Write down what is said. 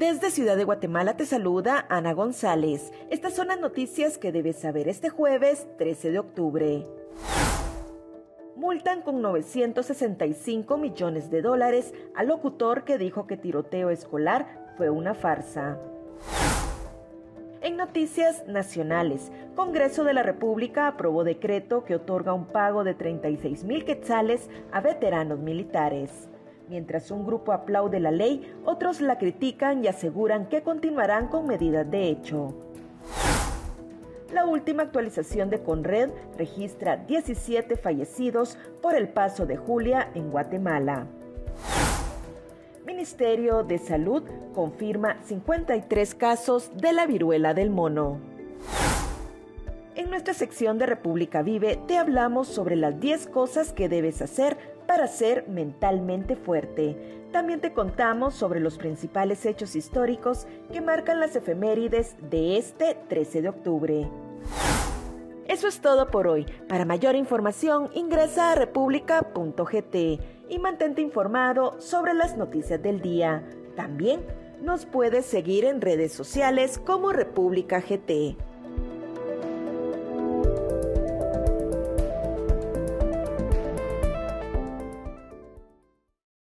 Desde Ciudad de Guatemala te saluda Ana González. Estas son las noticias que debes saber este jueves 13 de octubre. Multan con 965 millones de dólares al locutor que dijo que tiroteo escolar fue una farsa. En noticias nacionales, Congreso de la República aprobó decreto que otorga un pago de 36 mil quetzales a veteranos militares. Mientras un grupo aplaude la ley, otros la critican y aseguran que continuarán con medidas de hecho. La última actualización de Conred registra 17 fallecidos por el paso de Julia en Guatemala. Ministerio de Salud confirma 53 casos de la viruela del mono. En nuestra sección de República Vive te hablamos sobre las 10 cosas que debes hacer para ser mentalmente fuerte. También te contamos sobre los principales hechos históricos que marcan las efemérides de este 13 de octubre. Eso es todo por hoy. Para mayor información ingresa a república.gt y mantente informado sobre las noticias del día. También nos puedes seguir en redes sociales como República GT.